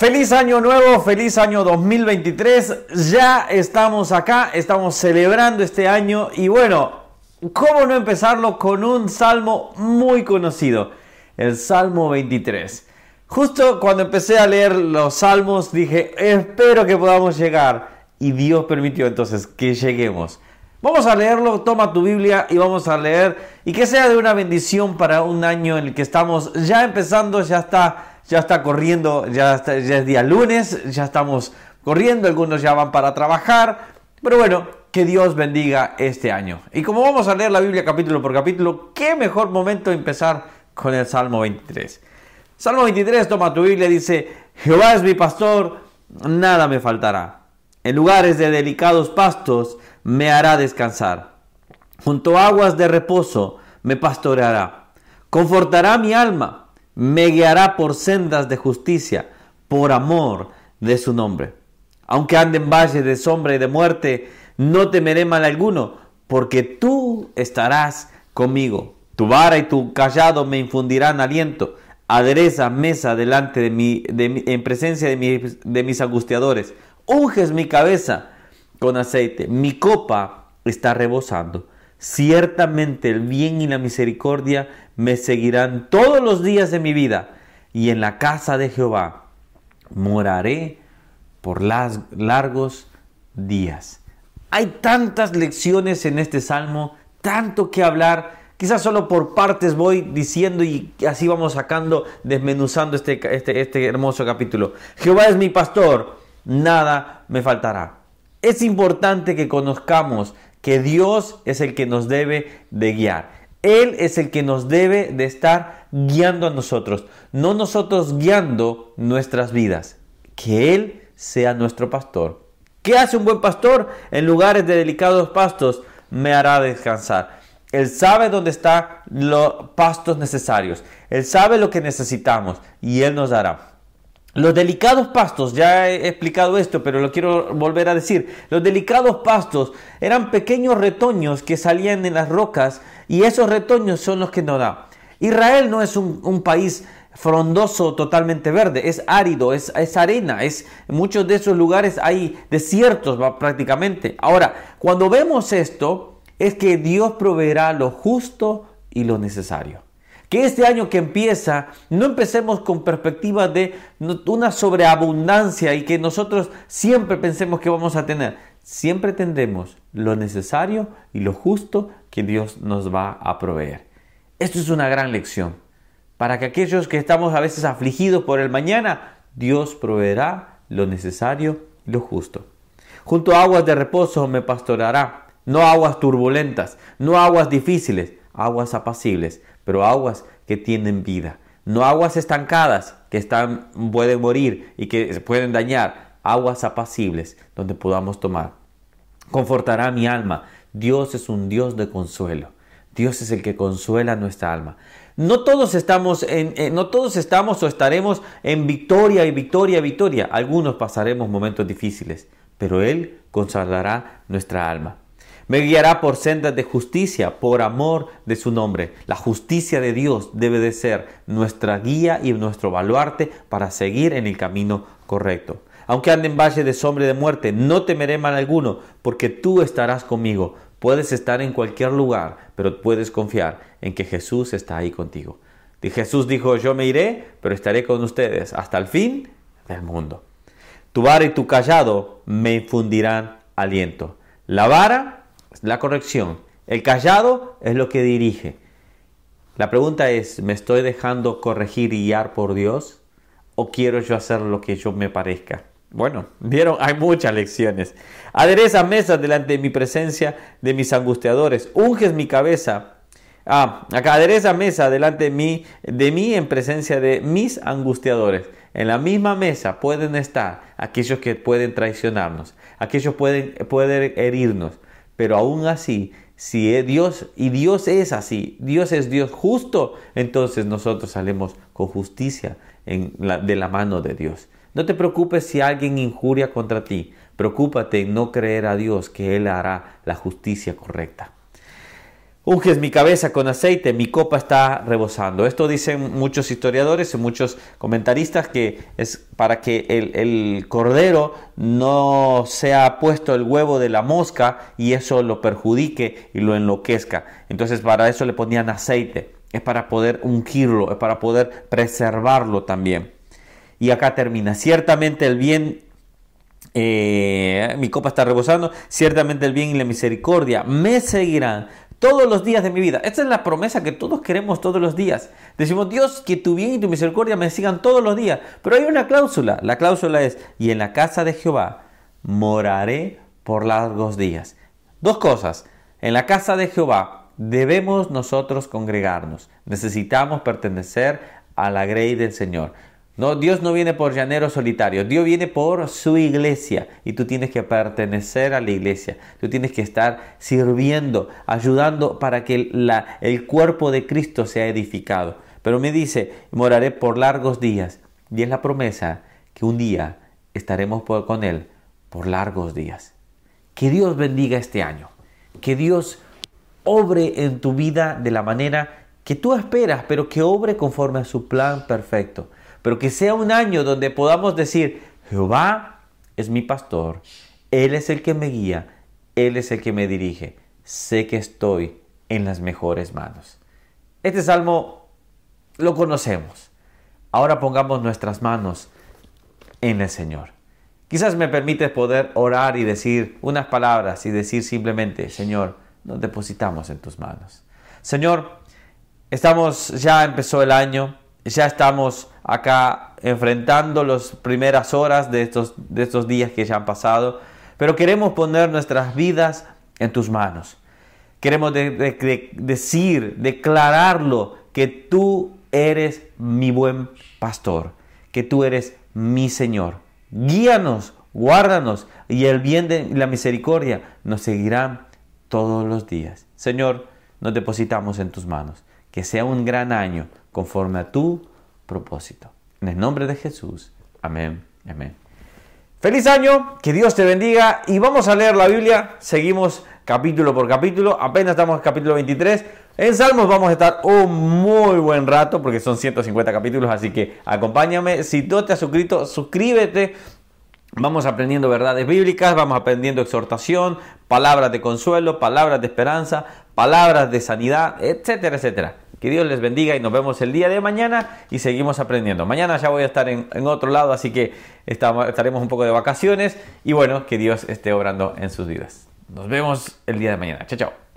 Feliz año nuevo, feliz año 2023. Ya estamos acá, estamos celebrando este año y bueno, ¿cómo no empezarlo con un salmo muy conocido? El Salmo 23. Justo cuando empecé a leer los salmos dije, espero que podamos llegar y Dios permitió entonces que lleguemos. Vamos a leerlo, toma tu Biblia y vamos a leer y que sea de una bendición para un año en el que estamos ya empezando, ya está ya está corriendo, ya, es día lunes, ya estamos corriendo, algunos ya van para trabajar, pero bueno, que Dios bendiga este año. Y como vamos a leer la Biblia capítulo por capítulo, qué mejor momento empezar con el Salmo 23. Salmo 23, toma tu Biblia, dice, Jehová es mi pastor, nada me faltará. En lugares de delicados pastos me hará descansar. Junto a aguas de reposo me pastoreará. Confortará mi alma me guiará por sendas de justicia, por amor de su nombre. Aunque ande en valle de sombra y de muerte, no temeré mal alguno, porque tú estarás conmigo. Tu vara y tu callado me infundirán aliento. Adereza mesa delante de mí, en presencia de, de mis angustiadores. Unges mi cabeza con aceite. Mi copa está rebosando. Ciertamente el bien y la misericordia me seguirán todos los días de mi vida, y en la casa de Jehová moraré por las largos días. Hay tantas lecciones en este salmo, tanto que hablar. Quizás solo por partes voy diciendo y así vamos sacando, desmenuzando este, este, este hermoso capítulo. Jehová es mi pastor, nada me faltará. Es importante que conozcamos que Dios es el que nos debe de guiar. Él es el que nos debe de estar guiando a nosotros, no nosotros guiando nuestras vidas. Que Él sea nuestro pastor. ¿Qué hace un buen pastor? En lugares de delicados pastos me hará descansar. Él sabe dónde están los pastos necesarios. Él sabe lo que necesitamos y Él nos dará. Los delicados pastos, ya he explicado esto, pero lo quiero volver a decir. Los delicados pastos eran pequeños retoños que salían en las rocas y esos retoños son los que nos da. Israel no es un, país frondoso, totalmente verde, es árido, es, es, arena, es muchos de esos lugares hay desiertos prácticamente. Ahora, cuando vemos esto, es que Dios proveerá lo justo y lo necesario. Que este año que empieza no empecemos con perspectiva de una sobreabundancia y que nosotros siempre pensemos que vamos a tener. Siempre tendremos lo necesario y lo justo que Dios nos va a proveer. Esto es una gran lección. Para que aquellos que estamos a veces afligidos por el mañana, Dios proveerá lo necesario y lo justo. Junto a aguas de reposo me pastorará, no aguas turbulentas, no aguas difíciles, aguas apacibles pero aguas que tienen vida. No aguas estancadas que están, pueden morir y que se pueden dañar. Aguas apacibles donde podamos tomar. Confortará mi alma. Dios es un Dios de consuelo. Dios es el que consuela nuestra alma. No todos estamos en, no todos estamos o estaremos en victoria y victoria victoria. Algunos pasaremos momentos difíciles, pero Él consolará nuestra alma. Me guiará por sendas de justicia, por amor de su nombre. La justicia de Dios debe de ser nuestra guía y nuestro baluarte para seguir en el camino correcto. Aunque ande en valle de sombra y de muerte, no temeré mal alguno, porque tú estarás conmigo. Puedes estar en cualquier lugar, pero puedes confiar en que Jesús está ahí contigo. Y Jesús dijo, yo me iré, pero estaré con ustedes hasta el fin del mundo. Tu vara y tu callado me infundirán aliento. La vara la corrección. El callado es lo que dirige. La pregunta es, ¿me estoy dejando corregir y guiar por Dios? ¿O quiero yo hacer lo que yo me parezca? Bueno, vieron, hay muchas lecciones. Adereza mesas delante de mi presencia de mis angustiadores. Unges mi cabeza. Ah, acá adereza mesa delante de mí, de mí en presencia de mis angustiadores. En la misma mesa pueden estar aquellos que pueden traicionarnos, aquellos que pueden, pueden herirnos, pero aún así, si es Dios, y Dios es así, Dios es Dios justo, entonces nosotros salimos con justicia de la mano de Dios. No te preocupes si alguien injuria contra ti, preocúpate en no creer a Dios que Él hará la justicia correcta. Unges mi cabeza con aceite, mi copa está rebosando. Esto dicen muchos historiadores y muchos comentaristas que es para que el, cordero no sea puesto el huevo de la mosca y eso lo perjudique y lo enloquezca. Entonces para eso le ponían aceite. Es para poder ungirlo, es para poder preservarlo también. Y acá termina. Ciertamente el bien eh, mi copa está rebosando, ciertamente el bien y la misericordia me seguirán todos los días de mi vida. Esta es la promesa que todos queremos todos los días. Decimos, Dios, que tu bien y tu misericordia me sigan todos los días. Pero hay una cláusula. La cláusula es, y en la casa de Jehová moraré por largos días. Dos cosas. En la casa de Jehová debemos nosotros congregarnos. Necesitamos pertenecer a la grey del Señor. No, Dios no viene por llanero solitario, Dios viene por su iglesia. Y tú tienes que pertenecer a la iglesia, tú tienes que estar sirviendo, ayudando para que el cuerpo de Cristo sea edificado. Pero me dice, moraré por largos días. Y es la promesa que un día estaremos con Él por largos días. Que Dios bendiga este año, que Dios obre en tu vida de la manera que tú esperas, pero que obre conforme a su plan perfecto pero que sea un año donde podamos decir, Jehová es mi pastor, Él es el que me guía, Él es el que me dirige, sé que estoy en las mejores manos. Este salmo lo conocemos. Ahora pongamos nuestras manos en el Señor. Quizás me permites poder orar y decir unas palabras y decir simplemente, Señor, nos depositamos en tus manos. Señor, estamos, ya empezó el año, ya estamos acá enfrentando las primeras horas de estos, de estos días que ya han pasado, pero queremos poner nuestras vidas en tus manos. Queremos decir, declararlo, que tú eres mi buen pastor, que tú eres mi Señor. Guíanos, guárdanos y el bien de la misericordia nos seguirán todos los días. Señor, nos depositamos en tus manos. Que sea un gran año conforme a tu propósito. En el nombre de Jesús. Amén. Amén. Feliz año, que Dios te bendiga y vamos a leer la Biblia. Seguimos capítulo por capítulo. Apenas estamos en capítulo 23. En Salmos vamos a estar un muy buen rato porque son 150 capítulos, así que acompáñame. Si tú te has suscrito, suscríbete. Vamos aprendiendo verdades bíblicas, vamos aprendiendo exhortación, palabras de consuelo, palabras de esperanza, palabras de sanidad, etcétera, etcétera. Que Dios les bendiga y nos vemos el día de mañana y seguimos aprendiendo. Mañana ya voy a estar en, otro lado, así que estaremos un poco de vacaciones y bueno, que Dios esté obrando en sus vidas. Nos vemos el día de mañana. Chao, chao.